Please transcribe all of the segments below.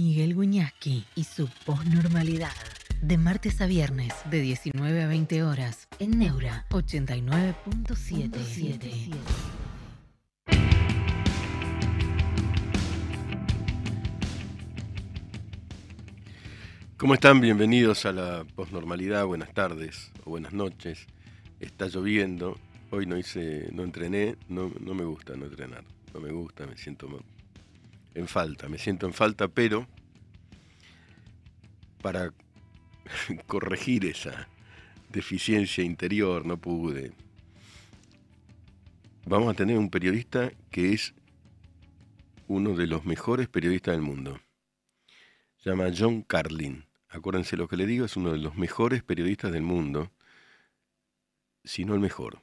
Miguel Guñasqui y su posnormalidad. De martes a viernes, de 19 a 20 horas, en Neura 89.77. ¿Cómo están? Bienvenidos a la posnormalidad. Buenas tardes o buenas noches. Está lloviendo. Hoy no hice, no entrené. No, no me gusta no entrenar. No me gusta, me siento en falta. Me siento en falta, pero para corregir esa deficiencia interior no pude. Vamos a tener un periodista que es uno de los mejores periodistas del mundo. Se llama John Carlin. Acuérdense lo que le digo, es uno de los mejores periodistas del mundo, si no el mejor.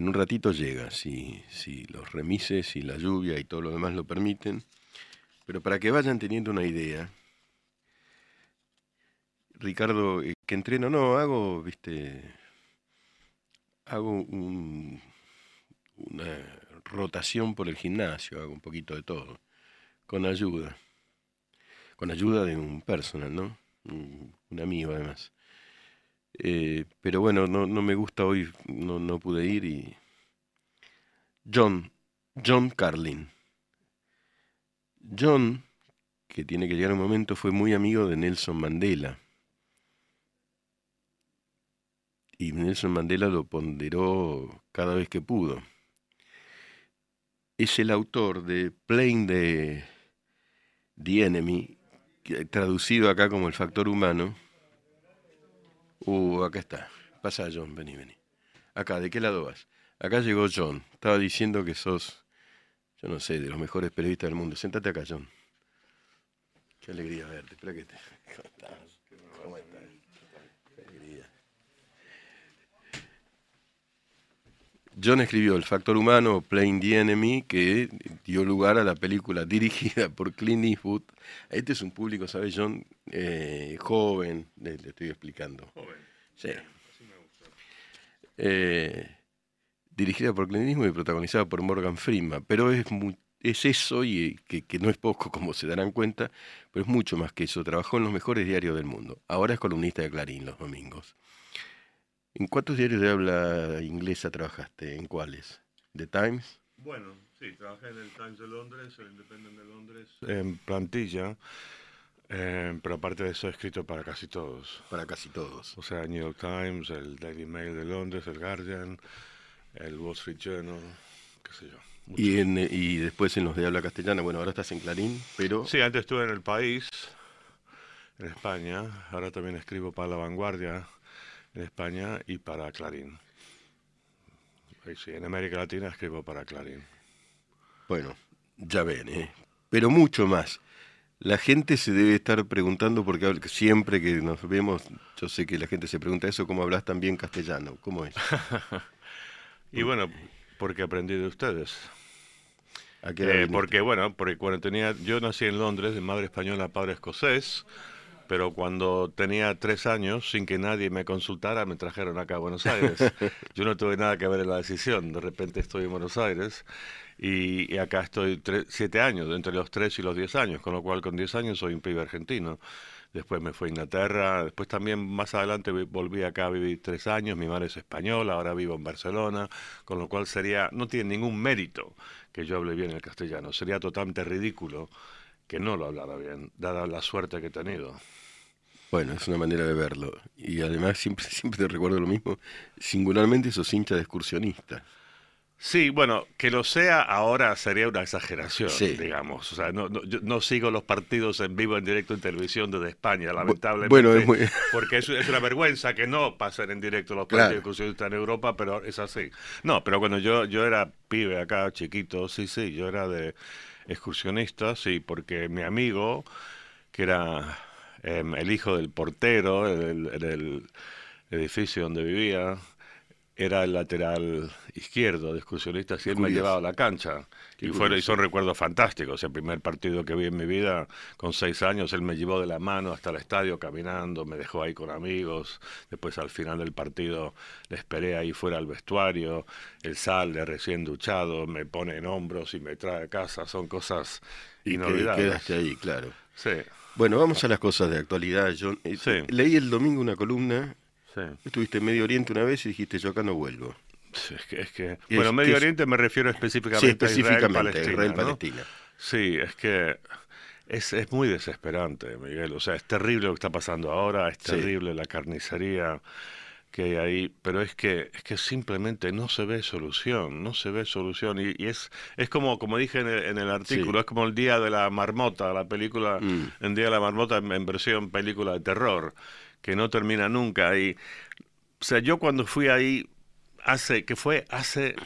En un ratito llega, si, si los remises y la lluvia y todo lo demás lo permiten. Pero para que vayan teniendo una idea, Ricardo, eh, que entreno, no, hago, viste, hago una rotación por el gimnasio, hago un poquito de todo, con ayuda con ayuda de un personal, ¿no? Un, amigo además. Eh, pero bueno, no, no, me gusta hoy, no, no pude ir y... John, John Carlin. John, que tiene que llegar un momento, fue muy amigo de Nelson Mandela. Y Nelson Mandela lo ponderó cada vez que pudo. Es el autor de Playing the, the Enemy traducido acá como el factor humano. Uh, acá está. Pasa John, vení, vení. Acá, ¿de qué lado vas? Acá llegó John. Estaba diciendo que sos, yo no sé, de los mejores periodistas del mundo. Séntate acá, John. Qué alegría verte. Espera que te... ¿Cómo John escribió El factor humano, Playing the Enemy, que dio lugar a la película dirigida por Clint Eastwood. Este es un público, ¿sabes, John? Eh, joven, le, estoy explicando. Joven. Sí. Así me gusta. Eh, dirigida por Clint Eastwood y protagonizada por Morgan Freeman. Pero es, es eso, y que, que, no es poco, como se darán cuenta, pero es mucho más que eso. Trabajó en los mejores diarios del mundo. Ahora es columnista de Clarín los domingos. ¿En cuántos diarios de habla inglesa trabajaste? ¿En cuáles? ¿The Times? Bueno, sí, trabajé en el Times de Londres, el Independent de Londres. En plantilla, eh, pero aparte de eso he escrito para casi todos. Para casi todos. O sea, New York Times, el Daily Mail de Londres, el Guardian, el Wall Street Journal, qué sé yo. Y, en, y después en los de habla castellana, bueno, ahora estás en Clarín, pero... Sí, antes estuve en El País, en España, ahora también escribo para La Vanguardia, en España y para Clarín. Sí, en América Latina escribo para Clarín. Bueno, ya ven, ¿eh? pero mucho más. La gente se debe estar preguntando, porque siempre que nos vemos, yo sé que la gente se pregunta eso, ¿cómo hablas tan bien castellano? ¿Cómo es? y bueno, porque aprendí de ustedes. Eh, porque bueno, porque cuando tenía, yo nací en Londres, de madre española, padre escocés, pero cuando tenía tres años, sin que nadie me consultara, me trajeron acá a Buenos Aires. Yo no tuve nada que ver en la decisión, de repente estoy en Buenos Aires y, acá estoy siete años, entre los tres y los diez años, con lo cual con diez años soy un pibe argentino. Después me fui a Inglaterra, después también más adelante volví acá a vivir tres años, mi madre es española, ahora vivo en Barcelona, con lo cual sería, no tiene ningún mérito que yo hable bien el castellano, sería totalmente ridículo que no lo hablara bien, dada la suerte que he tenido. Bueno, es una manera de verlo. Y además siempre, siempre te recuerdo lo mismo, singularmente sos hincha de excursionista. Sí, bueno, que lo sea ahora sería una exageración, digamos. O sea, no, no, yo no sigo los partidos en vivo, en directo en televisión desde España, lamentablemente. Bueno, es muy... Porque es, es, una vergüenza que no pasen en directo los partidos excursionistas en Europa, pero es así. No, pero cuando yo, yo era pibe acá, chiquito, sí, sí, yo era de excursionista, sí, porque mi amigo, que era Em, el hijo del portero en el, edificio donde vivía era el lateral izquierdo de excursionistas y él me llevaba a la cancha. y, fue, y son recuerdos fantásticos. El primer partido que vi en mi vida, con seis años, él me llevó de la mano hasta el estadio caminando, me dejó ahí con amigos. Después, al final del partido, le esperé ahí fuera al vestuario. Él sale recién duchado, me pone en hombros y me trae a casa. Son cosas inolvidables. quedaste ahí, claro. Sí. Bueno, vamos a las cosas de actualidad, John. Eh, leí el domingo una columna. Sí. Estuviste en Medio Oriente una vez y dijiste, yo acá no vuelvo. es que, bueno, Medio Oriente me refiero específicamente, a Israel-Palestina. Sí, es que es, es, muy desesperante, Miguel. O sea, es terrible lo que está pasando ahora, es terrible la carnicería que hay ahí, pero es que es que simplemente no se ve solución, no se ve solución. Y, es es como como dije en el, artículo, es como el día de la marmota, la película mm. el día de la marmota en, versión película de terror que no termina nunca y o sea, yo cuando fui ahí hace que fue hace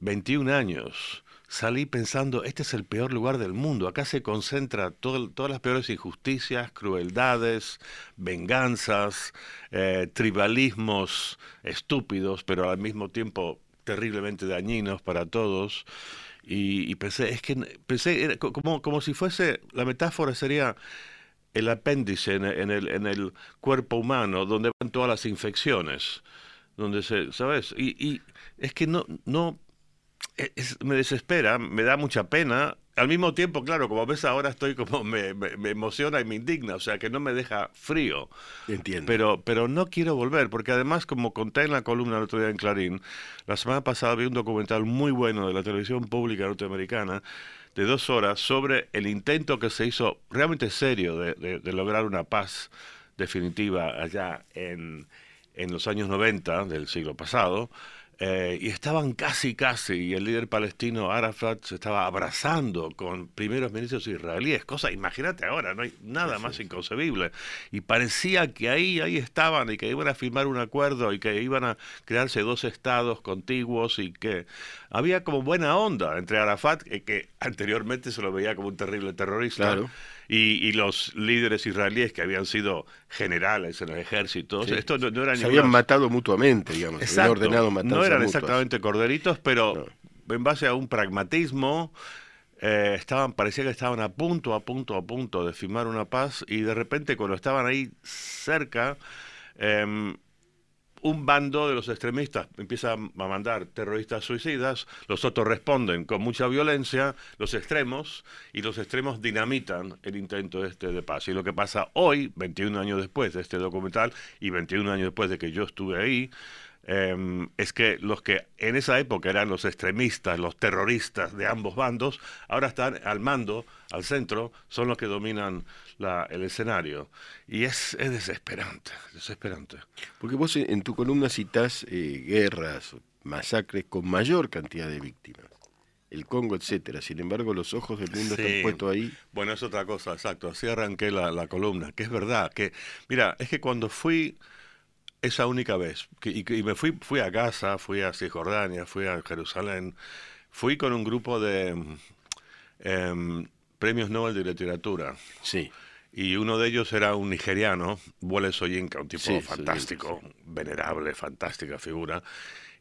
21 años salí pensando, este es el peor lugar del mundo, acá se concentra todas las peores injusticias, crueldades, venganzas, eh, tribalismos estúpidos, pero al mismo tiempo terriblemente dañinos para todos. Y, pensé, es que pensé, como, como si fuese, la metáfora sería el apéndice en, el, en el cuerpo humano, donde van todas las infecciones, donde se, ¿sabes? Y, y es que no, no me desespera, me da mucha pena. Al mismo tiempo, claro, como ves ahora estoy como me, me, emociona y me indigna, o sea que no me deja frío. Entiendo. Pero, pero no quiero volver, porque además, como conté en la columna el otro día en Clarín, la semana pasada vi un documental muy bueno de la televisión pública norteamericana de dos horas sobre el intento que se hizo realmente serio de, de, lograr una paz definitiva allá en, en los años 90 del siglo pasado eh, y estaban casi, casi, y el líder palestino Arafat se estaba abrazando con primeros ministros israelíes, cosa, imagínate ahora, no hay nada más inconcebible. Y parecía que ahí, ahí estaban y que iban a firmar un acuerdo y que iban a crearse dos estados contiguos y que había como buena onda entre Arafat, que anteriormente se lo veía como un terrible terrorista. Claro y, los líderes israelíes que habían sido generales en el ejército. Esto no, eran Se habían matado mutuamente, digamos. ordenado no eran exactamente corderitos, pero en base a un pragmatismo. Eh, estaban, parecía que estaban a punto, a punto, a punto de firmar una paz y de repente cuando estaban ahí cerca, eh, un bando de los extremistas empieza a mandar terroristas suicidas, los otros responden con mucha violencia, los extremos, y los extremos dinamitan el intento este de paz. Y lo que pasa hoy, 21 años después de este documental, y 21 años después de que yo estuve ahí, Em, es que los que en esa época eran los extremistas, los terroristas de ambos bandos, ahora están al mando, al centro, son los que dominan el escenario. Y es, es desesperante, desesperante. Porque vos en tu columna citás eh, guerras, masacres con mayor cantidad de víctimas el Congo, etcétera. Sin embargo, los ojos del mundo están puestos ahí. Bueno, es otra cosa, exacto. Así arranqué la, la, columna, que es verdad. Que, mira, es que cuando fui esa única vez. y, me fui, fui a Gaza, fui a Cisjordania, fui a Jerusalén. Fui con un grupo de em, premios Nobel de literatura. Sí. Y uno de ellos era un nigeriano, Wole Soyinka, un tipo fantástico, venerable, fantástica figura.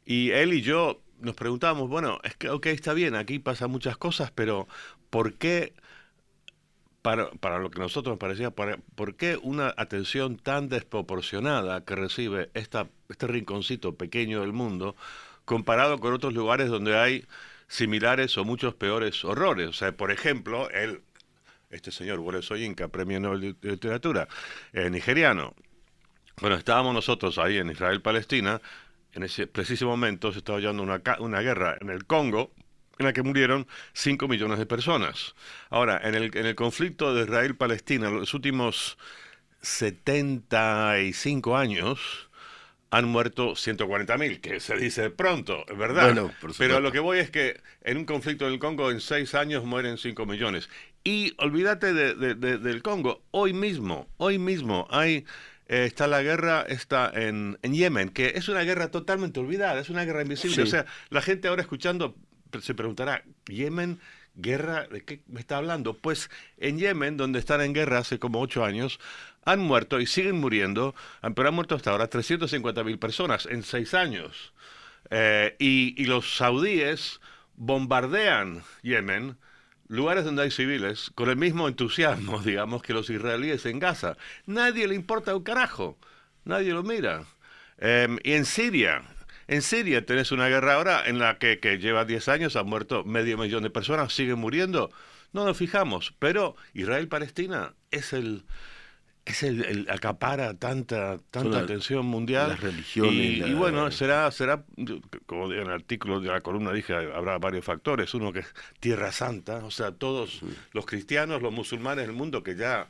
Y él y yo nos preguntábamos, bueno, es que, ok, está bien, aquí pasan muchas cosas, pero ¿por qué para, lo que a nosotros nos parecía, ¿por qué una atención tan desproporcionada que recibe esta, este rinconcito pequeño del mundo comparado con otros lugares donde hay similares o muchos peores horrores? O sea, por ejemplo, el, este señor Boris Soyinka, premio Nobel de Literatura, eh, nigeriano. Bueno, estábamos nosotros ahí en Israel-Palestina, en ese preciso momento se estaba llevando una, una guerra en el Congo, en la que murieron 5 millones de personas. Ahora, en el, en el conflicto de Israel-Palestina, los últimos 75 años han muerto 140.000, que se dice pronto, ¿verdad? Bueno, Pero lo que voy es que en un conflicto del Congo en 6 años mueren 5 millones. Y olvídate de, del Congo, hoy mismo, hoy mismo hay... Eh, está la guerra está en, en, Yemen, que es una guerra totalmente olvidada, es una guerra invisible. O sea, la gente ahora escuchando se preguntará, Yemen, guerra, ¿de qué me está hablando? Pues en Yemen, donde están en guerra hace como ocho años, han muerto y siguen muriendo, pero han muerto hasta ahora 350.000 personas en seis años. Eh, y, los saudíes bombardean Yemen, lugares donde hay civiles, con el mismo entusiasmo, digamos, que los israelíes en Gaza. Nadie le importa un carajo, nadie lo mira. Em, y en Siria, en Siria tenés una guerra ahora en la que, que lleva 10 años, han muerto medio millón de personas, siguen muriendo. no nos fijamos, pero Israel-Palestina es el es el, acapara tanta tanta atención mundial las religiones y, bueno será será como en el artículo de la columna dije habrá varios factores. Uno que es tierra santa o sea todos los cristianos los musulmanes del mundo que ya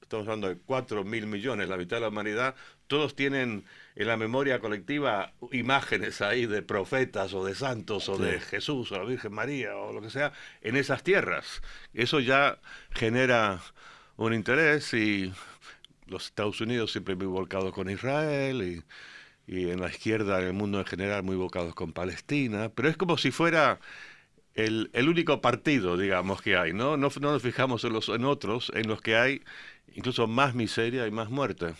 estamos hablando de 4 mil millones la mitad de la humanidad todos tienen en la memoria colectiva imágenes ahí de profetas o de santos o de Jesús o la Virgen María o lo que sea en esas tierras. Eso ya genera un interés y los Estados Unidos siempre muy volcados con Israel y, en la izquierda, en el mundo en general, muy volcados con Palestina, pero es como si fuera el, único partido, digamos, que hay, ¿no? No, nos fijamos en, los, en otros, en los que hay incluso más miseria y más muerte.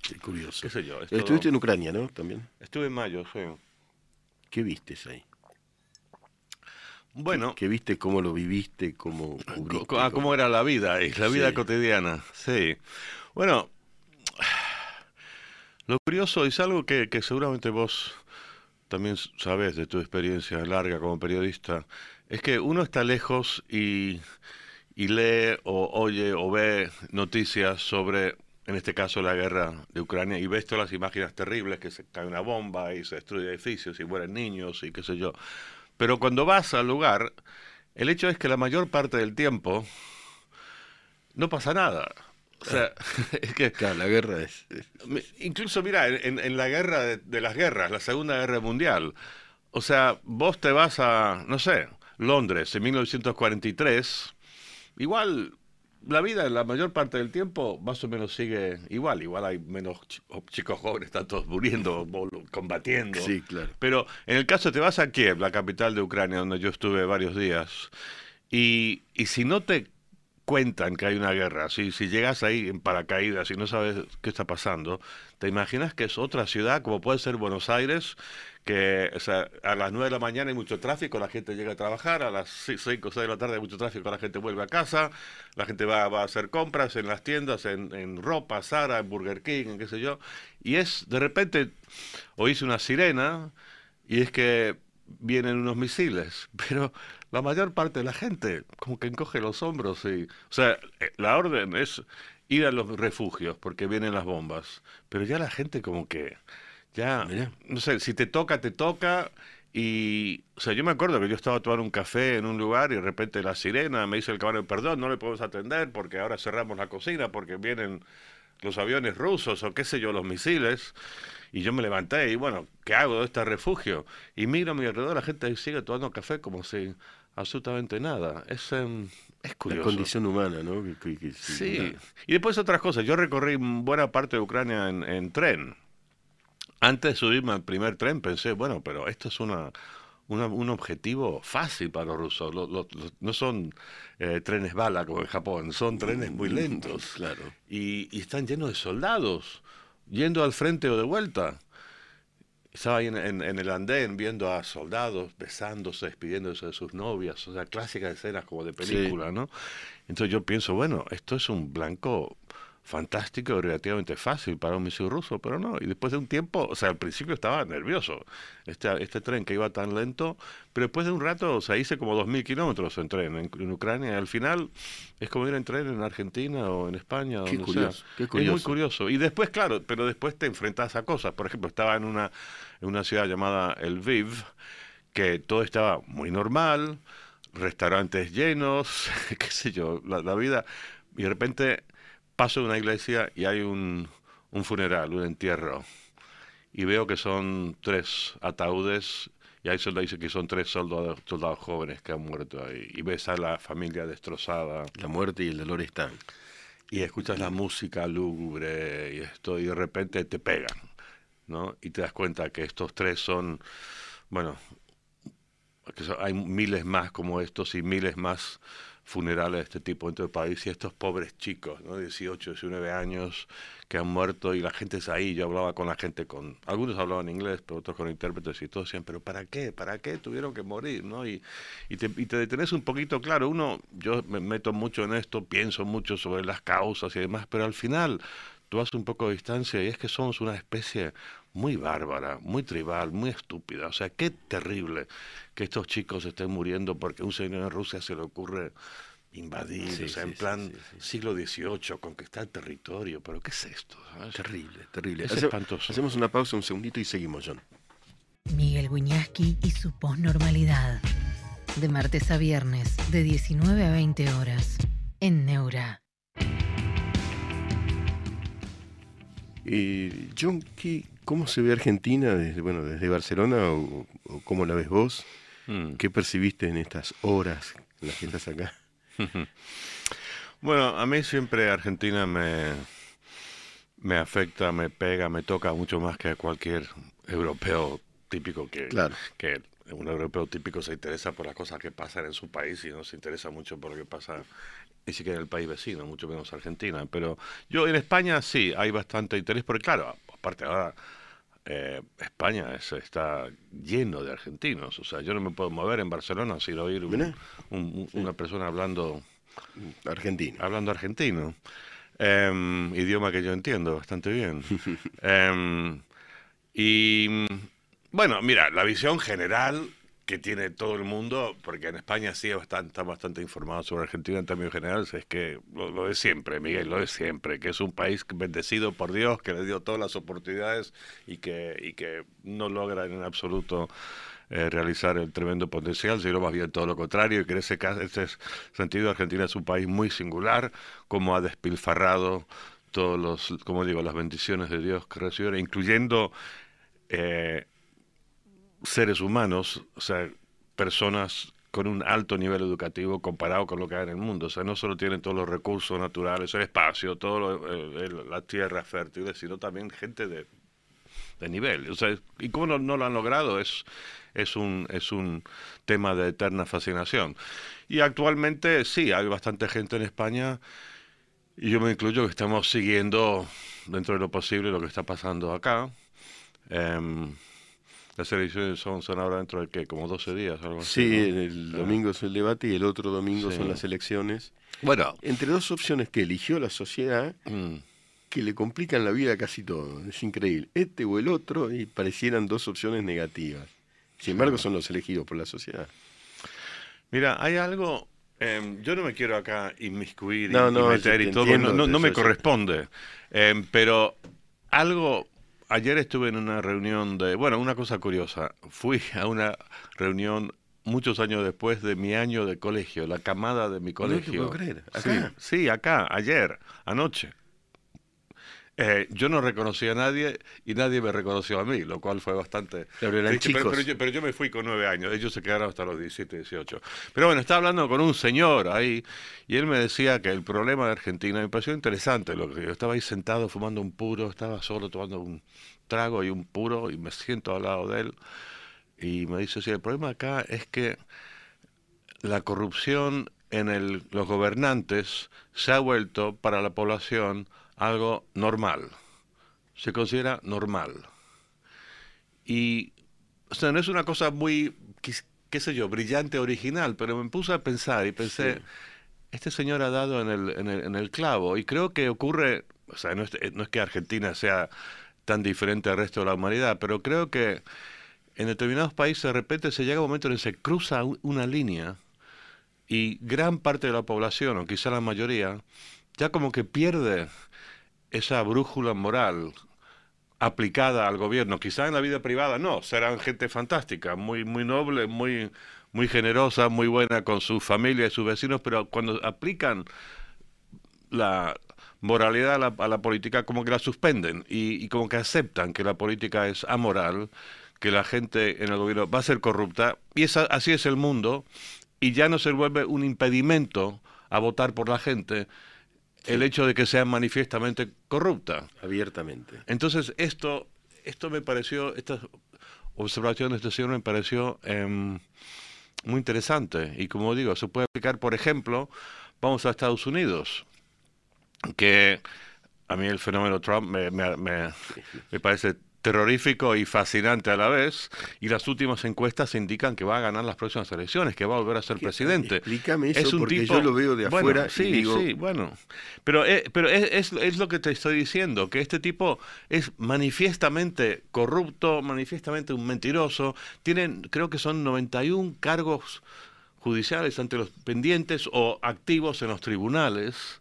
Qué curioso. ¿Qué sé yo? Estuviste en Ucrania, ¿no? También. Estuve en mayo, sí. ¿Qué viste ahí? Bueno. ¿Qué, viste? ¿Cómo lo viviste? ¿Cómo, ah, cómo era la vida la vida cotidiana? Sí. Bueno, lo curioso es algo que, seguramente vos también sabes de tu experiencia larga como periodista, es que uno está lejos y, lee o oye o ve noticias sobre, en este caso, la guerra de Ucrania y ves todas las imágenes terribles que se cae una bomba y se destruye edificios y mueren niños y qué sé yo. Pero cuando vas al lugar, el hecho es que la mayor parte del tiempo no pasa nada. O sea, es que. la guerra es. Incluso, mira, en, la guerra de, las guerras, la Segunda Guerra Mundial, o sea, vos te vas a, no sé, Londres en 1943, igual la vida la mayor parte del tiempo más o menos sigue igual. Igual hay menos chicos jóvenes, están todos muriendo, combatiendo. Sí, claro. Pero en el caso te vas a Kiev, la capital de Ucrania, donde yo estuve varios días, y, y si no te cuentan que hay una guerra, si, si llegas ahí en paracaídas y no sabes qué está pasando, te imaginas que es otra ciudad, como puede ser Buenos Aires, que a las 9 de la mañana hay mucho tráfico, la gente llega a trabajar, a las 5 o 6 de la tarde hay mucho tráfico, la gente vuelve a casa, la gente va, a hacer compras en las tiendas, en, en ropa, Sara, en Burger King, en qué sé yo, y es, de repente, oís una sirena, y es que vienen unos misiles, pero la mayor parte de la gente como que encoge los hombros y, o sea, eh, la orden es ir a los refugios porque vienen las bombas, pero ya la gente como que ya, no sé, si te toca, te toca y, o sea, yo me acuerdo que yo estaba tomando un café en un lugar y de repente la sirena me dice el caballo, perdón, no le podemos atender porque ahora cerramos la cocina porque vienen los aviones rusos o qué sé yo, los misiles. Y yo me levanté y bueno, ¿qué hago de este refugio? Y miro a mi alrededor, la gente sigue tomando café como si absolutamente nada. Es, em, es curioso. La condición humana, ¿no? sí. Y después otras cosas. Yo recorrí buena parte de Ucrania en, tren. Antes de subirme al primer tren pensé, bueno, pero esto es una, un objetivo fácil para los rusos. no son eh, trenes bala como en Japón, son trenes muy lentos. Claro. Y, y, están llenos de soldados, yendo al frente o de vuelta. Estaba ahí en, en, el andén viendo a soldados besándose, despidiéndose de sus novias, o sea, clásicas escenas como de película, ¿no? Entonces yo pienso, bueno, esto es un blanco fantástico y relativamente fácil para un misil ruso, pero no. Y después de un tiempo, o sea, al principio estaba nervioso este, este tren que iba tan lento, pero después de un rato, o sea, hice como 2.000 kilómetros en tren en, Ucrania y al final es como ir en tren en Argentina o en España, qué curioso, sea. Qué Es muy curioso. Y después, claro, pero después te enfrentas a cosas. Por ejemplo, estaba en una, en una ciudad llamada El Viv, que todo estaba muy normal, restaurantes llenos, qué sé yo, la, la vida, y de repente paso de una iglesia y hay un, un funeral, un entierro, y veo que son tres ataúdes y ahí solo dice que son tres soldados, soldados jóvenes que han muerto ahí. Y ves a la familia destrozada. La muerte y el dolor están. Y escuchas la música lúgubre y esto, y de repente te pegan, ¿no? Y te das cuenta que estos tres son, bueno, que hay miles más como estos y miles más funerales de este tipo en todo el país y estos pobres chicos, ¿no? 18, 19 años que han muerto y la gente es ahí. Yo hablaba con la gente, con algunos hablaban inglés, pero otros con intérpretes y todos decían, pero ¿para qué? ¿Para qué tuvieron que morir? ¿no? Y, y, te, y te detenés un poquito, claro, uno, yo me meto mucho en esto, pienso mucho sobre las causas y demás, pero al final tú haces un poco de distancia y es que somos una especie muy bárbara, muy tribal, muy estúpida. O sea, qué terrible que estos chicos estén muriendo porque un señor en Rusia se le ocurre invadir, o sea, en plan siglo XVIII, conquistar territorio, pero ¿qué es esto? Terrible, terrible. Es espantoso. Hacemos una pausa un segundito y seguimos, John. Miguel Wiñaski y su posnormalidad. De martes a viernes, de 19 a 20 horas, en Neura. Eh, John, ¿cómo se ve Argentina desde, bueno, desde Barcelona o, cómo la ves vos? Mm. ¿Qué percibiste en estas horas en las que estás acá? bueno, a mí siempre Argentina me, me afecta, me pega, me toca mucho más que a cualquier europeo típico que, que un europeo típico se interesa por las cosas que pasan en su país y no se interesa mucho por lo que pasa ni siquiera en el país vecino, mucho menos Argentina. Pero yo en España sí hay bastante interés, porque claro, aparte ahora eh, España está lleno de argentinos. O sea, yo no me puedo mover en Barcelona sin oír una persona hablando argentino. Hablando argentino. Em, idioma que yo entiendo bastante bien. Em, y bueno, mira, la visión general que tiene todo el mundo, porque en España sí están, bastante informados sobre Argentina en términos generales, es que lo, de siempre, Miguel, lo de siempre, que es un país bendecido por Dios, que le dio todas las oportunidades y que, y que no logra en absoluto eh, realizar el tremendo potencial, sino más bien todo lo contrario, y que en ese, ese sentido Argentina es un país muy singular, como ha despilfarrado todos los, como digo, las bendiciones de Dios que recibe, incluyendo... Eh, seres humanos, o sea, personas con un alto nivel educativo comparado con lo que hay en el mundo. O sea, no solo tienen todos los recursos naturales, el espacio, todo eh, la tierra fértil, sino también gente de, de nivel. O sea, y cómo no, lo han logrado es, es, un, es un tema de eterna fascinación. Y actualmente sí, hay bastante gente en España, y yo me incluyo que estamos siguiendo dentro de lo posible lo que está pasando acá. Em, las elecciones son, son ahora dentro de qué, como 12 días, algo así. Sí, el domingo es el debate y el otro domingo son las elecciones. Bueno. Entre dos opciones que eligió la sociedad, mm. que le complican la vida casi todo. Es increíble. Este o el otro, y parecieran dos opciones negativas. Sin embargo, son los elegidos por la sociedad. Mira, hay algo. Em, yo no me quiero acá inmiscuir y, meter y todo, no, no, me corresponde. Em, pero algo ayer estuve en una reunión de, bueno, una cosa curiosa, fui a una reunión muchos años después de mi año de colegio, la camada de mi colegio. No puedo creer, acá. Sí, acá, ayer, anoche. Eh, yo no reconocí a nadie y nadie me reconoció a mí, lo cual fue bastante... Pero, eran chicos. Pero, yo, me fui con nueve años, ellos se quedaron hasta los 17, 18. Pero bueno, estaba hablando con un señor ahí y él me decía que el problema de Argentina me pareció interesante. Lo que yo estaba ahí sentado fumando un puro, estaba solo tomando un trago y un puro y me siento al lado de él y me dice, sí, el problema acá es que la corrupción en el, los gobernantes se ha vuelto para la población algo normal. Se considera normal. Y, o sea, no es una cosa muy, qué, sé yo, brillante, original, pero me puse a pensar y pensé, este señor ha dado en el, en, el, en el, clavo. Y creo que ocurre, o sea, no es, no es que Argentina sea tan diferente al resto de la humanidad, pero creo que en determinados países de repente se llega un momento en que se cruza una línea y gran parte de la población, o quizá la mayoría, ya como que pierde esa brújula moral aplicada al gobierno. Quizá en la vida privada no, serán gente fantástica, muy, muy noble, muy, muy generosa, muy buena con su familia y sus vecinos, pero cuando aplican la moralidad a la, política, como que la suspenden y, como que aceptan que la política es amoral, que la gente en el gobierno va a ser corrupta, y así es el mundo, y ya no se vuelve un impedimento a votar por la gente, el hecho de que sea manifiestamente corrupta. Abiertamente. Entonces, esto, esto me pareció, esta observación de este señor me pareció em, muy interesante. Y como digo, se puede aplicar, por ejemplo, vamos a Estados Unidos, que a mí el fenómeno Trump me, me, me parece terrorífico y fascinante a la vez, y las últimas encuestas indican que va a ganar las próximas elecciones, que va a volver a ser presidente. Explícame eso, es un porque yo lo veo de afuera sí, digo... Sí, bueno, pero, eh, pero es, es, lo que te estoy diciendo, que este tipo es manifiestamente corrupto, manifiestamente un mentiroso, tienen, creo que son 91 cargos judiciales ante los pendientes o activos en los tribunales.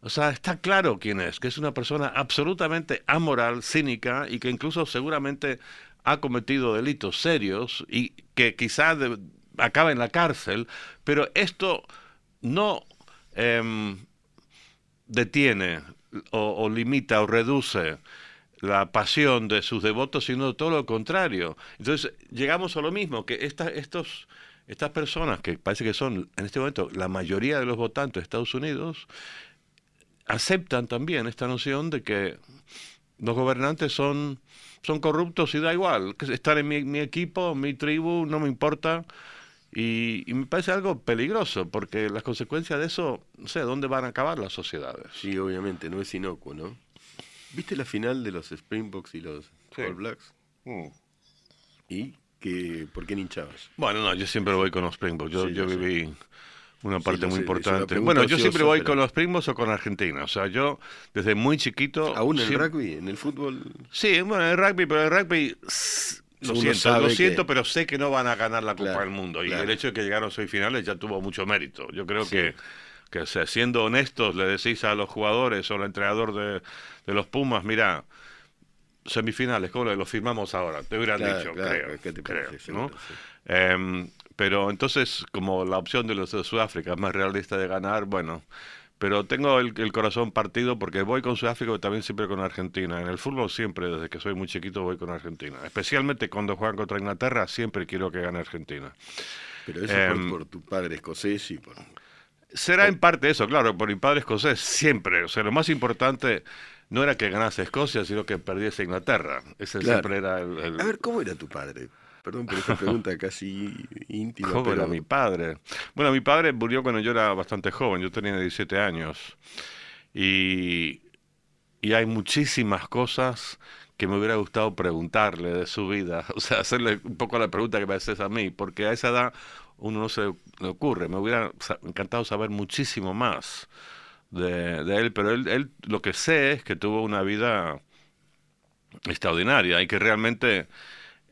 O sea, está claro quién es, que es una persona absolutamente amoral, cínica y que incluso seguramente ha cometido delitos serios y que quizá acaba en la cárcel, pero esto no em, detiene o, limita o reduce la pasión de sus devotos, sino todo lo contrario. Entonces llegamos a lo mismo, que estos, estas personas, que parece que son en este momento la mayoría de los votantes de Estados Unidos, aceptan también esta noción de que los gobernantes son, son corruptos y da igual, estar en mi, mi equipo, mi tribu, no me importa. Y, me parece algo peligroso, porque las consecuencias de eso, no sé, ¿dónde van a acabar las sociedades? Sí, obviamente, no es inocuo, ¿no? ¿Viste la final de los Springboks y los All Blacks? Mm. ¿Y que, por qué hinchabas? Bueno, no, yo siempre voy con los Springboks. Yo, yo viví una parte muy importante. Bueno, yo siempre voy con los Springboks o con Argentina. O sea, yo desde muy chiquito... ¿Aún en el rugby? ¿En el fútbol? Sí, bueno, en el rugby, pero el rugby lo siento, lo siento, pero sé que no van a ganar la Copa del Mundo. Y el hecho de que llegaron a seis finales ya tuvo mucho mérito. Yo creo que, que siendo honestos, le decís a los jugadores o al entrenador de, de los Pumas, mira, semifinales, ¿cómo lo firmamos ahora? Te hubieran dicho, creo. creo pero entonces, como la opción de los de Sudáfrica es más realista de ganar, bueno, pero tengo el, corazón partido porque voy con Sudáfrica y también siempre con Argentina. En el fútbol siempre, desde que soy muy chiquito, voy con Argentina. Especialmente cuando juegan contra Inglaterra, siempre quiero que gane Argentina. Pero eso em, por, tu padre escocés y por... Será en parte eso, claro, por mi padre escocés, siempre. O sea, lo más importante no era que ganase Escocia, sino que perdiese Inglaterra. Ese siempre era el, A ver, ¿cómo era tu padre? Perdón por esa pregunta casi íntima. ¿Cómo era mi padre? Bueno, mi padre murió cuando yo era bastante joven, yo tenía 17 años. Y, y hay muchísimas cosas que me hubiera gustado preguntarle de su vida, o sea, hacerle un poco la pregunta que me haces a mí, porque a esa edad uno no se le ocurre, me hubiera encantado saber muchísimo más de, de él, pero él, él, lo que sé es que tuvo una vida extraordinaria y que realmente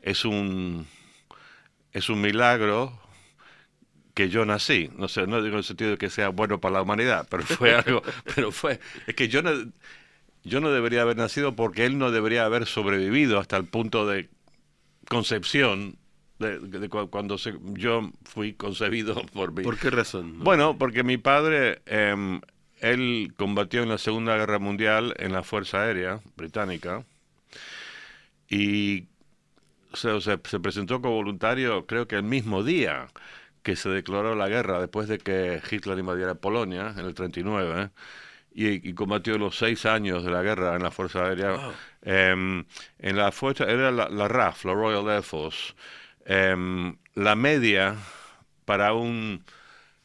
es un, es un milagro que yo nací. No sé, no digo en el sentido de que sea bueno para la humanidad, pero fue algo, pero fue, es que yo no, yo no debería haber nacido porque él no debería haber sobrevivido hasta el punto de concepción de, cuando yo fui concebido por mí. ¿Por qué razón? Bueno, porque mi padre, em, él combatió en la Segunda Guerra Mundial en la Fuerza Aérea Británica y se, se, presentó como voluntario creo que el mismo día que se declaró la guerra, después de que Hitler invadiera Polonia en el 39, y, combatió los seis años de la guerra en la Fuerza Aérea. Em, en la fuerza, era la, RAF, la Royal Air Force. Em, la media para un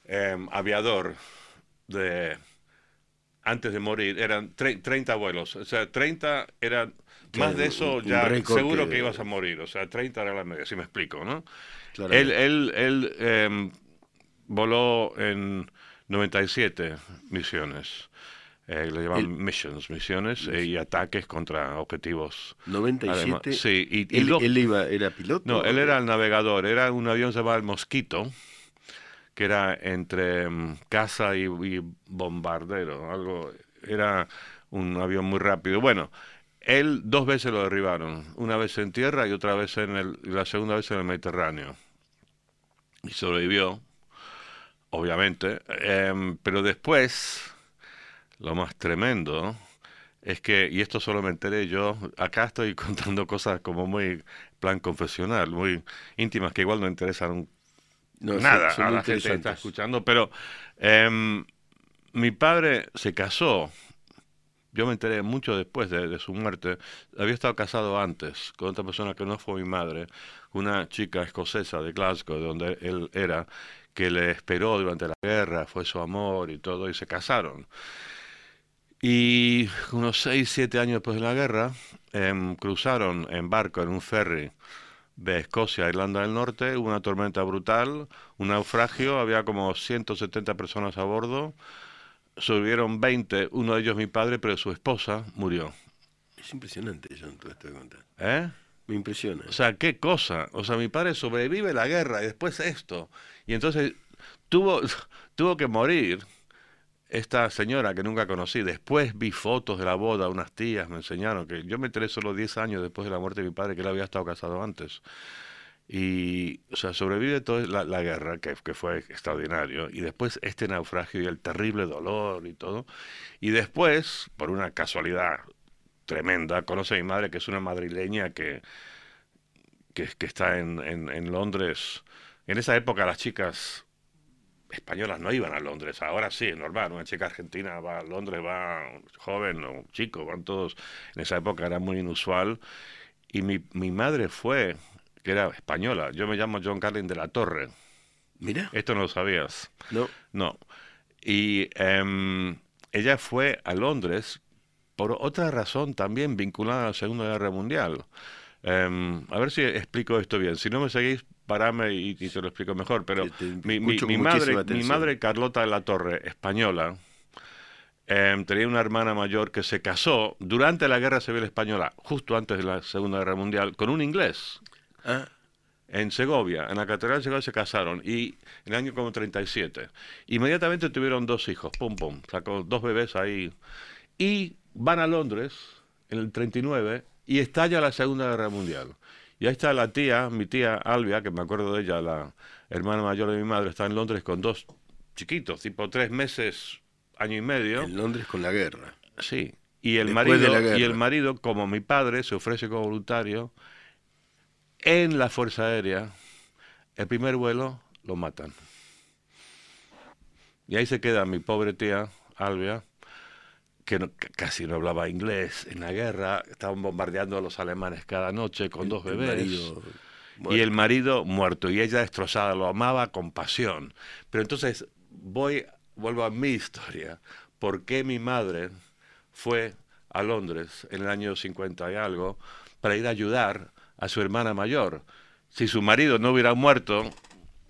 em, aviador de antes de morir eran 30 vuelos. O sea, 30 eran más de eso ya seguro que... ibas a morir, o sea, 30 era la media, si me explico, ¿no? Él, él, él em, voló en 97 misiones. Eh, le llaman missions, misiones eh, y ataques contra objetivos. 97. sí, y, él, iba, era piloto. No, él era el navegador, era un avión llamado el Mosquito, que era entre um, caza y, bombardero, algo, era un avión muy rápido. Bueno, él dos veces lo derribaron, una vez en tierra y otra vez en el, la segunda vez en el Mediterráneo. Y sobrevivió, obviamente, em, pero después, lo más tremendo es que, y esto solo me enteré yo, acá estoy contando cosas como muy plan confesional, muy íntimas, que igual no interesan nada a la gente que está escuchando, pero em, mi padre se casó yo me enteré mucho después de, su muerte. Había estado casado antes con otra persona que no fue mi madre, una chica escocesa de Glasgow, de donde él era, que le esperó durante la guerra, fue su amor y todo, y se casaron. Y unos seis, siete años después de la guerra, em, cruzaron en barco, en un ferry de Escocia a Irlanda del Norte, hubo una tormenta brutal, un naufragio, había como 170 personas a bordo sobrevivieron 20, uno de ellos mi padre, pero su esposa murió. Es impresionante, John, todo esto de ¿Eh? Me impresiona. O sea, qué cosa. O sea, mi padre sobrevive la guerra y después esto. Y entonces tuvo, tuvo que morir esta señora que nunca conocí. Después vi fotos de la boda, unas tías me enseñaron que yo me enteré solo 10 años después de la muerte de mi padre que él había estado casado antes. Y, o sea, sobrevive toda la, guerra, que, que, fue extraordinario, y después este naufragio y el terrible dolor y todo. Y después, por una casualidad tremenda, conoce a mi madre, que es una madrileña que, que, que está en, en Londres. En esa época las chicas españolas no iban a Londres. Ahora sí, es normal. Una chica argentina va a Londres, va joven o chico, van todos. En esa época era muy inusual. Y mi, mi madre fue que era española. Yo me llamo John Carlin de la Torre. Mira. Esto no lo sabías. No. No. Y em, ella fue a Londres por otra razón también vinculada a la Segunda Guerra Mundial. Em, a ver si explico esto bien. Si no me seguís, parame y, y te lo explico mejor. Pero mi, mi, madre, mi madre, Carlota de la Torre, española, em, tenía una hermana mayor que se casó durante la Guerra Civil Española, justo antes de la Segunda Guerra Mundial, con un inglés. Ah. En Segovia, en la Catedral de Segovia se casaron y en el año como 37. Inmediatamente tuvieron dos hijos, pum pum, sacó dos bebés ahí. Y van a Londres en el 39 y estalla la Segunda Guerra Mundial. Y ahí está la tía, mi tía Albia, que me acuerdo de ella, la hermana mayor de mi madre, está en Londres con dos chiquitos, tipo tres meses, año y medio. En Londres con la guerra. Sí. Y el, marido, y el marido, como mi padre, se ofrece como voluntario en la Fuerza Aérea, el primer vuelo lo matan. Y ahí se queda mi pobre tía, Albia, que, casi no hablaba inglés en la guerra, estaban bombardeando a los alemanes cada noche con dos bebés. y el marido muerto, y ella destrozada, lo amaba con pasión. Pero entonces voy, vuelvo a mi historia. ¿Por qué mi madre fue a Londres en el año 50 y algo para ir a ayudar a su hermana mayor. Si su marido no hubiera muerto,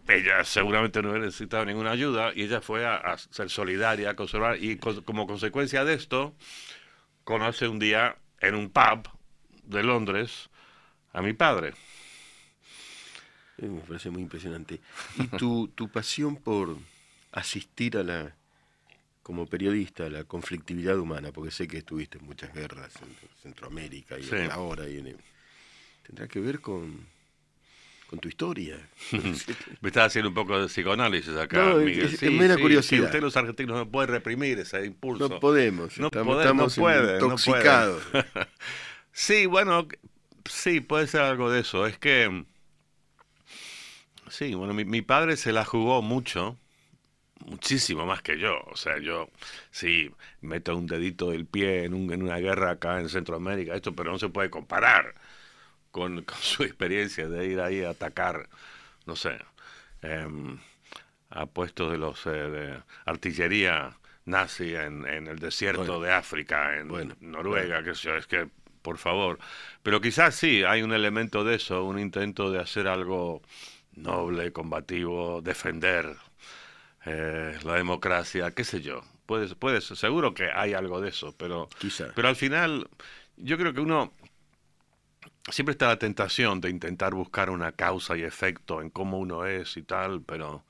ella seguramente no hubiera necesitado ninguna ayuda y ella fue a, ser solidaria, a conservar y como consecuencia de esto conoce un día en un pub de Londres a mi padre. Me parece muy impresionante. ¿Y tu, tu pasión por asistir a la, como periodista, a la conflictividad humana? Porque sé que estuviste en muchas guerras en Centroamérica y ahora y en, tendrá que ver con, con tu historia. Me estás haciendo un poco de psicoanálisis acá, Miguel. Es, mera curiosidad. usted los argentinos no puede reprimir ese impulso. No podemos, no estamos, puede, intoxicados. sí, bueno, sí, puede ser algo de eso. Es que, sí, bueno, mi, mi padre se la jugó mucho muchísimo más que yo. O sea, yo sí meto un dedito del pie en, un, en una guerra acá en Centroamérica, esto, pero no se puede comparar con, su experiencia de ir ahí a atacar, no sé, em, a puestos de los eh, de artillería nazi en, en el desierto de África, en Noruega, que sé es que, por favor. Pero quizás sí, hay un elemento de eso, un intento de hacer algo noble, combativo, defender eh, la democracia, qué sé yo. Puedes, puedes, seguro que hay algo de eso, pero, pero al final yo creo que uno siempre está la tentación de intentar buscar una causa y efecto en cómo uno es y tal, pero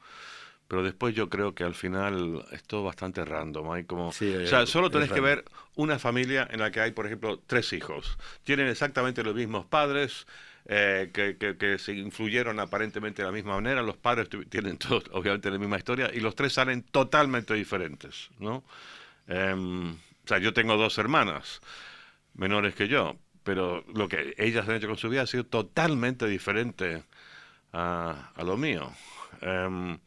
pero después yo creo que al final es todo bastante random. Hay como, o sea, solo tenés que ver una familia en la que hay, por ejemplo, tres hijos. Tienen exactamente los mismos padres, eh, que, que, se influyeron aparentemente de la misma manera. Los padres tienen todos, obviamente, la misma historia y los tres salen totalmente diferentes, ¿no? Em, o sea, yo tengo dos hermanas menores que yo, pero lo que ellas han hecho con su vida ha sido totalmente diferente a, a lo mío. Em,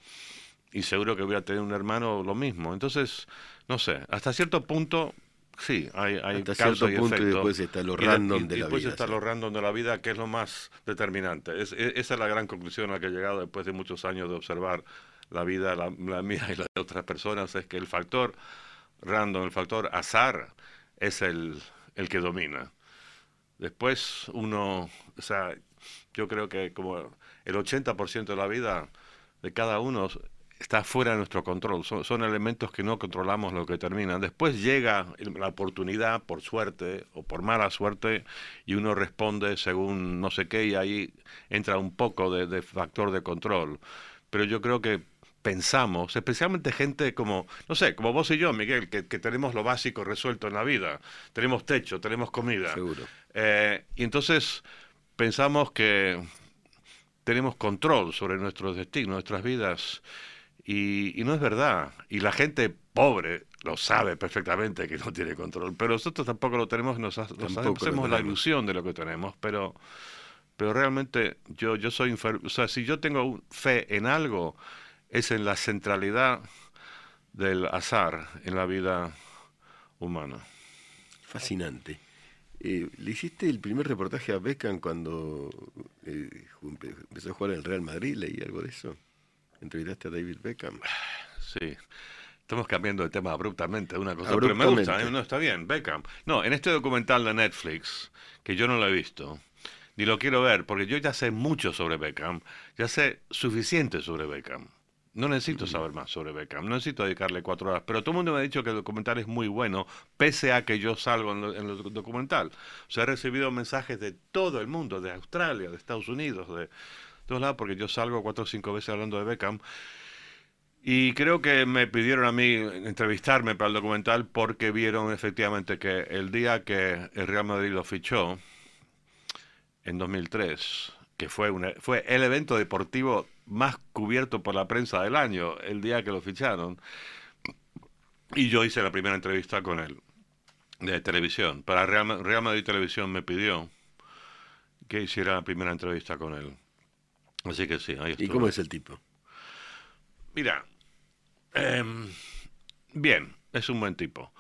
y seguro que hubiera tenido un hermano lo mismo. Entonces, no sé, hasta cierto punto, sí, hay, hay hasta cierto y punto y después está lo random de la después vida. está lo random de la vida, que es lo más determinante. Es, e, esa es la gran conclusión a la que he llegado después de muchos años de observar la vida, la, la mía y la de otras personas, es que el factor random, el factor azar, es el, el que domina. Después uno, o sea, yo creo que como el 80% de la vida de cada uno está fuera de nuestro control. Son, elementos que no controlamos lo que terminan. Después llega la oportunidad, por suerte o por mala suerte, y uno responde según no sé qué, y ahí entra un poco de, de factor de control. Pero yo creo que pensamos, especialmente gente como, no sé, como vos y yo, Miguel, que, tenemos lo básico resuelto en la vida, tenemos techo, tenemos comida. Seguro. Eh, y entonces pensamos que tenemos control sobre nuestros destinos, nuestras vidas, y, no es verdad. Y la gente pobre lo sabe perfectamente que no tiene control, pero nosotros tampoco lo tenemos, nos, hacemos la ilusión de lo que tenemos, pero pero realmente yo, yo soy, o sea, si yo tengo fe en algo, es en la centralidad del azar en la vida humana. Fascinante. Eh, ¿Le hiciste el primer reportaje a Beckham cuando eh, empezó a jugar en el Real Madrid? ¿Leí algo de eso? ¿Entrevistaste a David Beckham? Sí. Estamos cambiando de tema abruptamente, una cosa, pero me gusta, ¿eh? no, está bien, Beckham. No, en este documental de Netflix, que yo no lo he visto, ni lo quiero ver, porque yo ya sé mucho sobre Beckham, ya sé suficiente sobre Beckham. No necesito saber más sobre Beckham, no necesito dedicarle cuatro horas, pero todo el mundo me ha dicho que el documental es muy bueno, pese a que yo salgo en, el documental. O sea, he recibido mensajes de todo el mundo, de Australia, de Estados Unidos, de todos lados, porque yo salgo cuatro o cinco veces hablando de Beckham. Y creo que me pidieron a mí entrevistarme para el documental porque vieron efectivamente que el día que el Real Madrid lo fichó, en 2003, que fue, una, fue el evento deportivo más cubierto por la prensa del año, el día que lo ficharon. Y yo hice la primera entrevista con él, de televisión. Para Real, Real Madrid Televisión me pidió que hiciera la primera entrevista con él. Así que sí, ahí estoy. ¿Y cómo es el tipo? Mira, em, bien, es un buen tipo.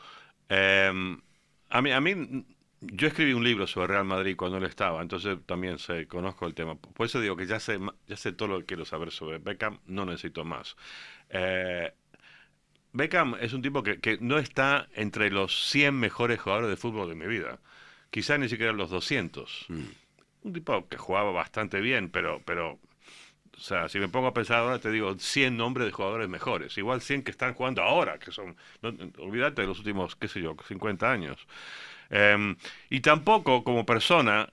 Em, a mí, a mí yo escribí un libro sobre Real Madrid cuando él estaba, entonces también sé, conozco el tema. Por eso digo que ya sé, ya sé todo lo que quiero saber sobre Beckham, no necesito más. Eh, Beckham es un tipo que, que, no está entre los 100 mejores jugadores de fútbol de mi vida. Quizá ni siquiera los 200. Mm. Un tipo que jugaba bastante bien, pero, pero, o sea, si me pongo a pensar ahora, te digo 100 nombres de jugadores mejores. Igual 100 que están jugando ahora, que son, olvídate de los últimos, qué sé yo, 50 años. Em, y tampoco como persona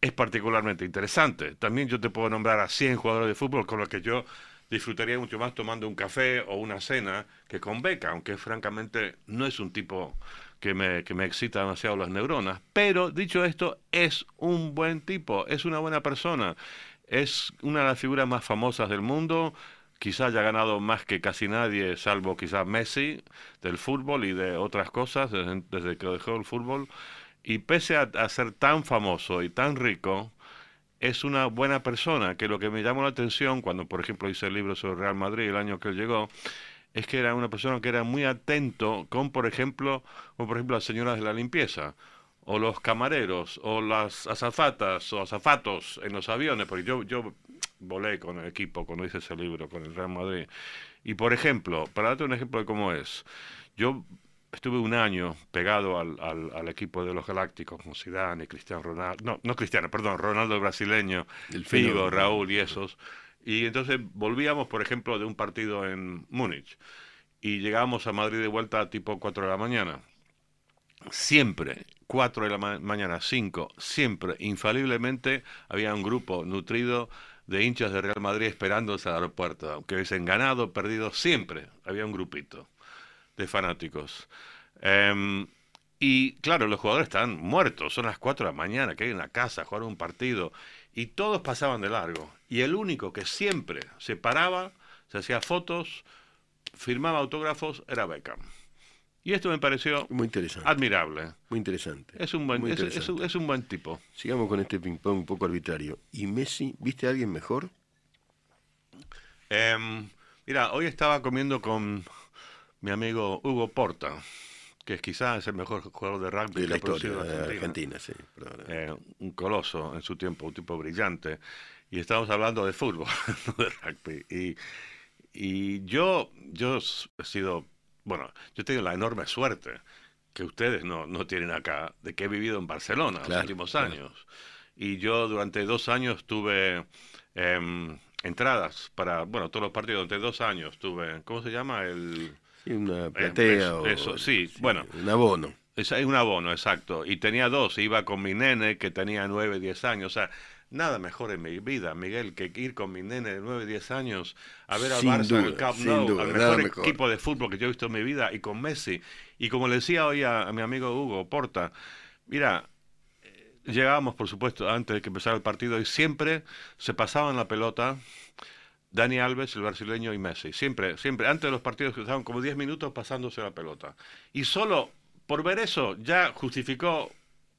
es particularmente interesante. También yo te puedo nombrar a 100 jugadores de fútbol con los que yo disfrutaría mucho más tomando un café o una cena que con Beca, aunque francamente no es un tipo que me, que me excita demasiado las neuronas. Pero dicho esto, es un buen tipo, es una buena persona, es una de las figuras más famosas del mundo, quizá haya ganado más que casi nadie, salvo quizás Messi, del fútbol y de otras cosas desde, que dejó el fútbol. Y pese a, ser tan famoso y tan rico, es una buena persona, que lo que me llamó la atención cuando, por ejemplo, hice el libro sobre Real Madrid el año que él llegó, es que era una persona que era muy atento con, por ejemplo, como por ejemplo las señoras de la limpieza, o los camareros, o las azafatas o azafatos en los aviones, porque yo, yo volé con el equipo cuando hice ese libro, con el Real Madrid. Y por ejemplo, para darte un ejemplo de cómo es, yo estuve un año pegado al, al, equipo de los Galácticos con Zidane Cristiano Ronaldo, no, no Cristiano, perdón, Ronaldo brasileño, el Figo, Raúl y esos. Y entonces volvíamos, por ejemplo, de un partido en Múnich y llegábamos a Madrid de vuelta a tipo 4 de la mañana. Siempre, 4 de la mañana, 5, siempre, infaliblemente, había un grupo nutrido de hinchas de Real Madrid esperándose al aeropuerto. Aunque hubiesen ganado, perdido, siempre había un grupito de fanáticos. Em, y claro, los jugadores están muertos, son las 4 de la mañana, que hay en la casa, jugaron un partido, y todos pasaban de largo. Y el único que siempre se paraba, se hacía fotos, firmaba autógrafos, era Beckham. Y esto me pareció muy interesante. admirable. Muy interesante. Es un buen, es, un, buen tipo. Sigamos con este ping-pong un poco arbitrario. ¿Y Messi, viste a alguien mejor? Em, mira, hoy estaba comiendo con mi amigo Hugo Porta, que es quizás el mejor jugador de rugby de la historia de Argentina. sí, eh, un coloso en su tiempo, un tipo brillante. Y estábamos hablando de fútbol, no de rugby. Y, y yo, yo he sido bueno, yo tengo la enorme suerte que ustedes no, no tienen acá, de que he vivido en Barcelona los últimos años. Y yo durante dos años tuve em, entradas para, bueno, todos los partidos, durante dos años tuve, ¿cómo se llama? El, una em, platea eso, sí, bueno. Un abono. Es, un abono, exacto. Y tenía dos, iba con mi nene que tenía nueve, diez años. O sea, nada mejor en mi vida, Miguel, que ir con mi nene de 9, 10 años a ver al Barça en el Camp Nou, el mejor, equipo de fútbol que yo he visto en mi vida, y con Messi. Y como le decía hoy a, mi amigo Hugo Porta, mira, eh, llegábamos, por supuesto, antes de que empezara el partido y siempre se pasaban la pelota Dani Alves, el brasileño y Messi. Siempre, siempre, antes de los partidos que estaban como 10 minutos pasándose la pelota. Y solo por ver eso ya justificó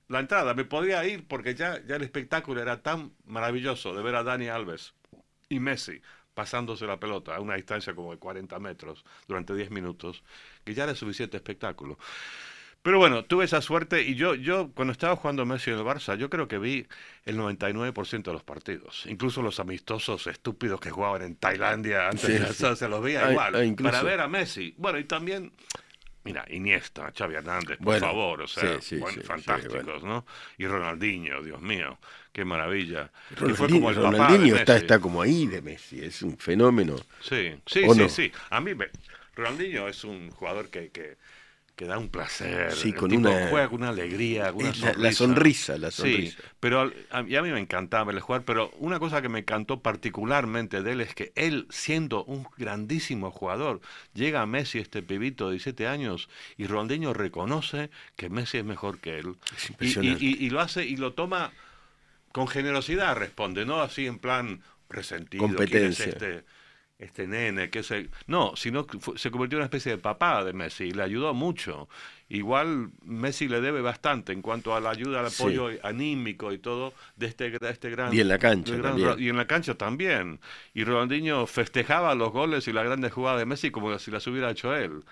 la entrada. Me podía ir porque ya, ya el espectáculo era tan maravilloso de ver a Dani Alves y Messi pasándose la pelota a una distancia como de 40 metros durante 10 minutos, que ya era suficiente espectáculo. Pero bueno, tuve esa suerte y yo, yo cuando estaba jugando Messi en el Barça, yo creo que vi el 99% de los partidos. Incluso los amistosos estúpidos que jugaban en Tailandia antes de de se los veía igual. Ah, para ver a Messi. Bueno, y también Mira, Iniesta, Xavi Hernández, por favor, o sea, fantásticos, ¿no? Y Ronaldinho, Dios mío, qué maravilla. Ronaldinho, Ronaldinho está, está como ahí de Messi, es un fenómeno. Sí, sí, sí, sí. A mí, me, Ronaldinho es un jugador que, que que da un placer. Sí, con una, juega con una alegría, con una sonrisa. La, sonrisa, la sonrisa. Sí, pero a, y a mí me encantaba verle jugar, pero una cosa que me encantó particularmente de él es que él, siendo un grandísimo jugador, llega a Messi, este pibito de 17 años, y Ronaldinho reconoce que Messi es mejor que él. Y, y, lo hace y lo toma con generosidad, responde, no así en plan resentido. Competencia. este? Este nene, que se... No, sino que se convirtió en una especie de papá de Messi, y le ayudó mucho. Igual Messi le debe bastante en cuanto a la ayuda, al apoyo anímico y todo de este, este gran... Y en la cancha también. Y en la cancha también. Y Ronaldinho festejaba los goles y las grandes jugadas de Messi como si las hubiera hecho él.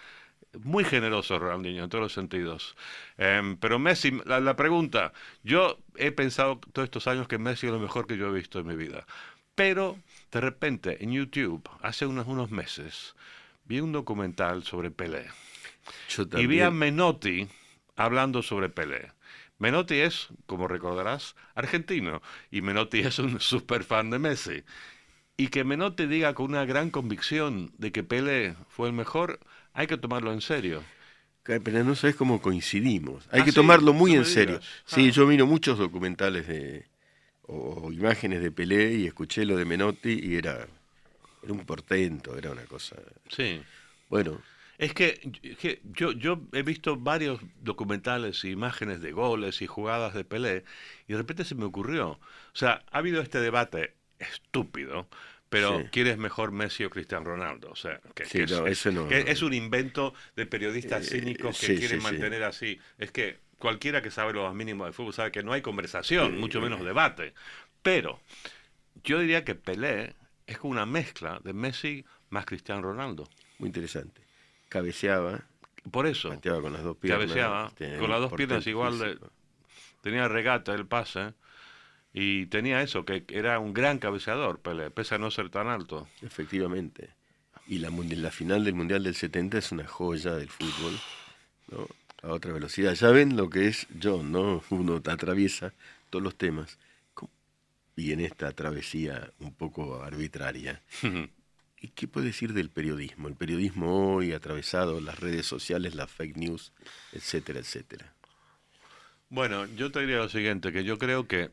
Muy generoso Ronaldinho en todos los sentidos. Em, pero Messi, la, la pregunta, yo he pensado todos estos años que Messi es lo mejor que yo he visto en mi vida. Pero de repente en YouTube, hace unos, unos meses, vi un documental sobre Pelé. y vi a Menotti hablando sobre Pelé. Menotti es, como recordarás, argentino y Menotti es un super fan de Messi. Y que Menotti diga con una gran convicción de que Pelé fue el mejor, hay que tomarlo en serio. Pero no sabes cómo coincidimos. Hay ah, que tomarlo muy en serio. Sí, ah. yo miro muchos documentales de, o imágenes de Pelé y escuché lo de Menotti y era, era un portento, era una cosa. Sí. Bueno. Es que, yo, yo he visto varios documentales e imágenes de goles y jugadas de Pelé y de repente se me ocurrió. O sea, ha habido este debate estúpido, pero ¿quién es mejor Messi o Cristiano Ronaldo? O sea, que, es, un invento de periodistas eh, cínicos que quieren mantener así. Es que cualquiera que sabe lo mínimo de fútbol sabe que no hay conversación, mucho menos debate. Pero yo diría que Pelé es como una mezcla de Messi más Cristiano Ronaldo. Muy interesante. Cabeceaba. Por eso. con las dos piernas. Cabeceaba con las dos piernas igual de, tenía regata el pase y tenía eso, que era un gran cabeceador, Pelé, pese a no ser tan alto. Efectivamente. Y la, la final del Mundial del 70 es una joya del fútbol. ¿no? A otra velocidad. Ya ven lo que es John, ¿no? Uno atraviesa todos los temas. Y en esta travesía un poco arbitraria. ¿Y qué puede decir del periodismo? El periodismo hoy atravesado las redes sociales, las fake news, etcétera, etcétera. Bueno, yo te diría lo siguiente, que yo creo que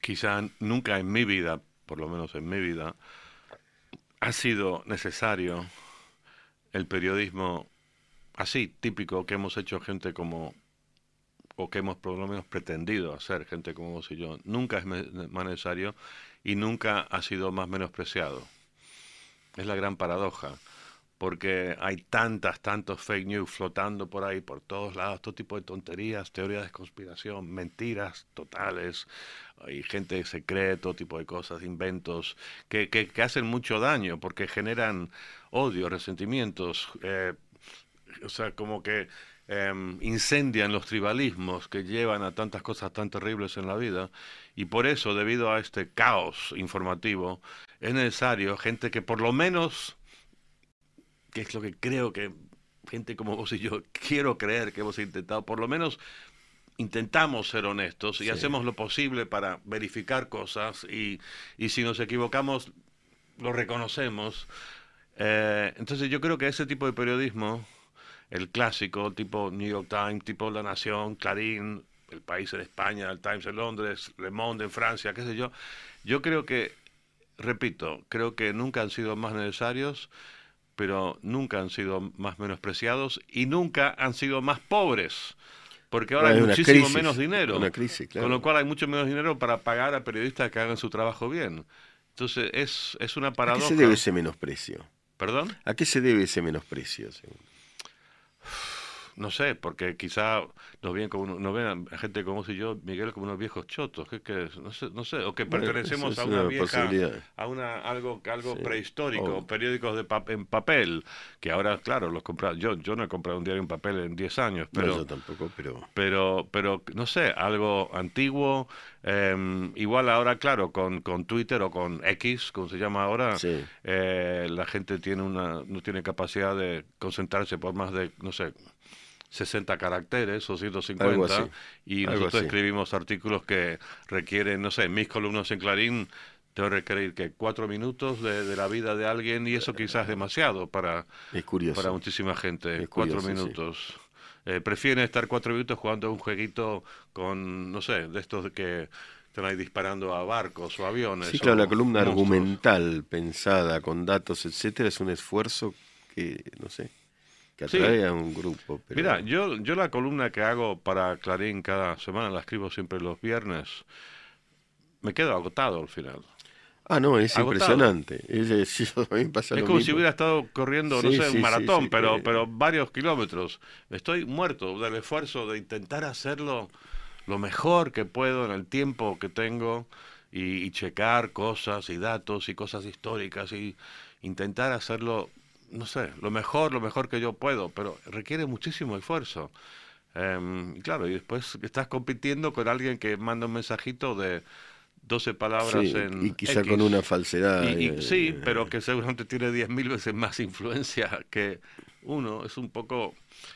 quizá nunca en mi vida, por lo menos en mi vida, ha sido necesario el periodismo así, típico que hemos hecho gente como, o que hemos por lo menos pretendido hacer gente como vos y yo, nunca es más necesario y nunca ha sido más menospreciado. Es la gran paradoja, porque hay tantas, tantos fake news flotando por ahí, por todos lados, todo tipo de tonterías, teorías de conspiración, mentiras totales, hay gente que tipo de cosas, inventos, que, que, hacen mucho daño porque generan odio, resentimientos, eh, o sea, como que em, incendian los tribalismos que llevan a tantas cosas tan terribles en la vida. Y por eso, debido a este caos informativo, es necesario gente que por lo menos, que es lo que creo que gente como vos y yo quiero creer que hemos intentado, por lo menos intentamos ser honestos y hacemos lo posible para verificar cosas y, y si nos equivocamos, lo reconocemos. Eh, entonces yo creo que ese tipo de periodismo el clásico, tipo New York Times, tipo La Nación, Clarín, el País en España, el Times en Londres, Le Monde en Francia, qué sé yo. Yo creo que, repito, creo que nunca han sido más necesarios, pero nunca han sido más menospreciados y nunca han sido más pobres. Porque ahora hay, muchísimo menos dinero. Con lo cual hay mucho menos dinero para pagar a periodistas que hagan su trabajo bien. Entonces es, es una paradoja. ¿A qué se debe ese menosprecio? ¿Perdón? ¿A qué se debe ese menosprecio? Según? No sé, porque quizá nos ven como nos ven a gente como si yo, Miguel, como unos viejos chotos, que, que no sé, no sé, o que pertenecemos a una, vieja, a una algo algo prehistórico, periódicos de en papel, que ahora claro, los compra, yo yo no he comprado un diario en papel en 10 años, pero yo tampoco, pero pero pero no sé, algo antiguo, em, igual ahora claro, con, con Twitter o con X, como se llama ahora, eh, la gente tiene una no tiene capacidad de concentrarse por más de no sé 60 caracteres o 150 y nosotros escribimos artículos que requieren, no sé, mis columnas en Clarín tengo que requerir que cuatro minutos de, la vida de alguien y eso quizás es demasiado para, para muchísima gente. cuatro minutos. Eh, prefieren estar cuatro minutos jugando un jueguito con, no sé, de estos que están ahí disparando a barcos o aviones. Sí, claro, la columna argumental pensada con datos, etcétera, es un esfuerzo que, no sé, que atrae a un grupo. Mira, yo, yo la columna que hago para Clarín cada semana, la escribo siempre los viernes, me quedo agotado al final. Ah, no, es impresionante. Es, como si hubiera estado corriendo, no sé, un maratón, pero, pero varios kilómetros. Estoy muerto del esfuerzo de intentar hacerlo lo mejor que puedo en el tiempo que tengo y, y checar cosas y datos y cosas históricas y intentar hacerlo no sé, lo mejor, lo mejor que yo puedo, pero requiere muchísimo esfuerzo. Y claro, y después estás compitiendo con alguien que manda un mensajito de 12 palabras en. Y quizá con una falsedad. Eh, sí, pero que seguramente tiene 10.000 veces más influencia que uno. Es un poco.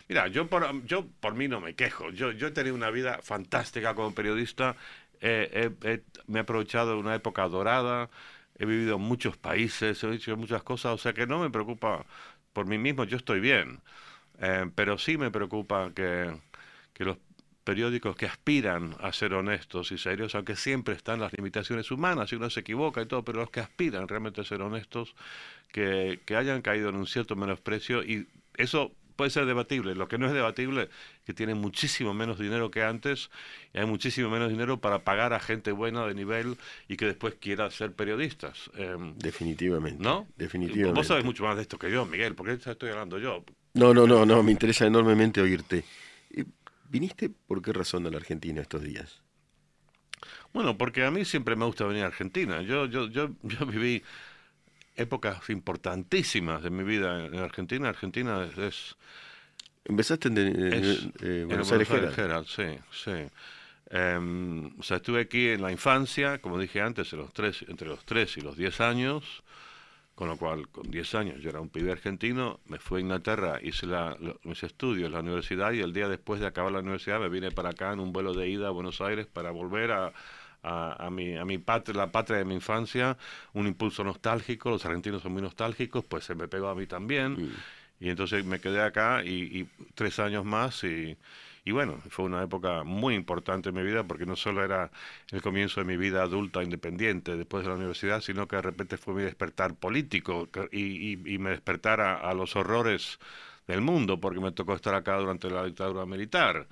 Mira, yo por, yo por mí no me quejo. Yo, yo he tenido una vida fantástica como periodista. me he aprovechado de una época dorada he vivido en muchos países, he hecho muchas cosas, o sea que no me preocupa por mí mismo, yo estoy bien, eh, pero sí me preocupa que, que los periódicos que aspiran a ser honestos y serios, aunque siempre están las limitaciones humanas y uno se equivoca y todo, pero los que aspiran realmente a ser honestos, que, que hayan caído en un cierto menosprecio y eso puede ser debatible. Lo que no es debatible es que tienen muchísimo menos dinero que antes y hay muchísimo menos dinero para pagar a gente buena de nivel y que después quiera ser periodistas. Em, definitivamente. ¿No? Definitivamente. Vos sabés mucho más de esto que yo, Miguel, porque estoy hablando yo. No, no, no, no, me interesa enormemente oírte. ¿Viniste por qué razón a la Argentina estos días? Bueno, porque a mí siempre me gusta venir a Argentina. Yo, yo, yo, yo viví épocas importantísimas de mi vida en Argentina. Argentina es... Empezaste en, en, Buenos, Aires, sí, sí. Em, o sea, estuve aquí en la infancia, como dije antes, en los tres, entre los 3 y los 10 años, con lo cual, con 10 años, yo era un pibe argentino, me fui a Inglaterra, hice la, mis estudios en la universidad y el día después de acabar la universidad me vine para acá en un vuelo de ida a Buenos Aires para volver a, a, mi, a mi patria, la patria de mi infancia, un impulso nostálgico, los argentinos son muy nostálgicos, pues se me pegó a mí también. Mm. Y entonces me quedé acá y, tres años más y, y, bueno, fue una época muy importante en mi vida porque no solo era el comienzo de mi vida adulta independiente después de la universidad, sino que de repente fue mi despertar político y, y me despertar a los horrores del mundo porque me tocó estar acá durante la dictadura militar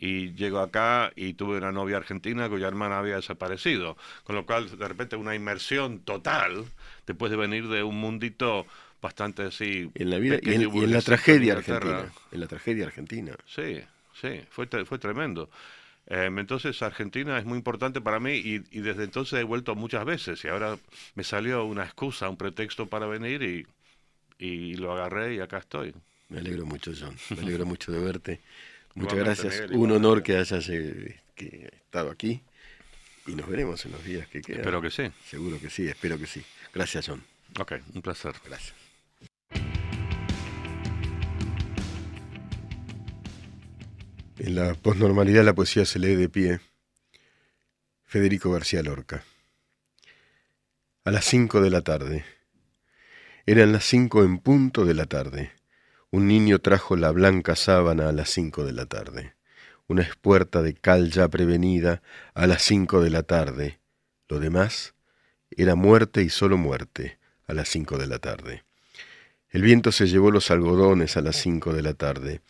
y llego acá y tuve una novia argentina cuya hermana había desaparecido, con lo cual de repente una inmersión total después de venir de un mundito bastante así en la vida y en, la tragedia argentina, en la tragedia argentina. Sí, sí, fue fue tremendo. Em, entonces Argentina es muy importante para mí y, y, desde entonces he vuelto muchas veces y ahora me salió una excusa, un pretexto para venir y, y lo agarré y acá estoy. Me alegro mucho, John. Me alegro mucho de verte. Muchas gracias. Un honor que hayas eh, estado aquí. Y nos veremos en los días que quedan. Espero que sí. Seguro que sí, espero que sí. Gracias, John. Ok, un placer. Gracias. En la posnormalidad la poesía se lee de pie. Federico García Lorca. A las cinco de la tarde. Eran las cinco en punto de la tarde. Un niño trajo la blanca sábana a las cinco de la tarde. una espuerta de cal ya prevenida a las cinco de la tarde. Lo demás era muerte y solo muerte a las cinco de la tarde. El viento se llevó los algodones a las cinco de la tarde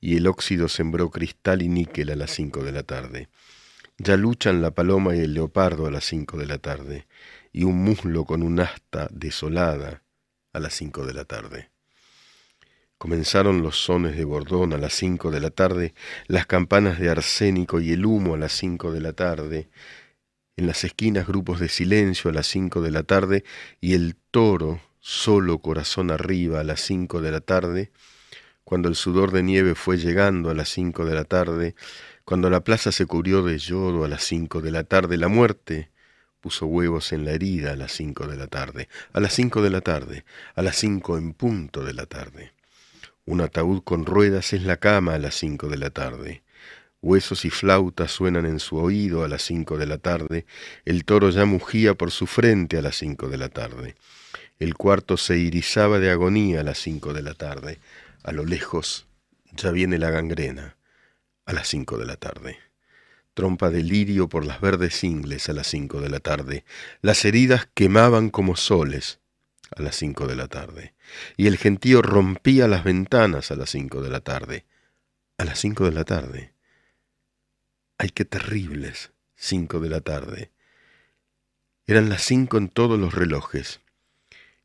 y el óxido sembró cristal y níquel a las cinco de la tarde. Ya luchan la paloma y el leopardo a las cinco de la tarde y un muslo con un asta desolada a las cinco de la tarde. Comenzaron los sones de bordón a las cinco de la tarde, las campanas de arsénico y el humo a las cinco de la tarde, en las esquinas grupos de silencio a las cinco de la tarde y el toro solo corazón arriba a las cinco de la tarde, cuando el sudor de nieve fue llegando a las cinco de la tarde, cuando la plaza se cubrió de yodo a las cinco de la tarde, la muerte puso huevos en la herida a las cinco de la tarde, a las cinco de la tarde, a las cinco en punto de la tarde. Un ataúd con ruedas es la cama a las cinco de la tarde. Huesos y flautas suenan en su oído a las cinco de la tarde. El toro ya mugía por su frente a las cinco de la tarde. El cuarto se irizaba de agonía a las cinco de la tarde. A lo lejos ya viene la gangrena a las cinco de la tarde. Trompa de lirio por las verdes ingles a las cinco de la tarde. Las heridas quemaban como soles a las cinco de la tarde y el gentío rompía las ventanas a las cinco de la tarde. A las cinco de la tarde. Ay, qué terribles cinco de la tarde. Eran las cinco en todos los relojes.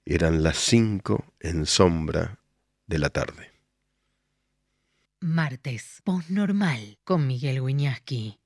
Eran las cinco en sombra de la tarde. Martes, normal con Miguel Wiñaski.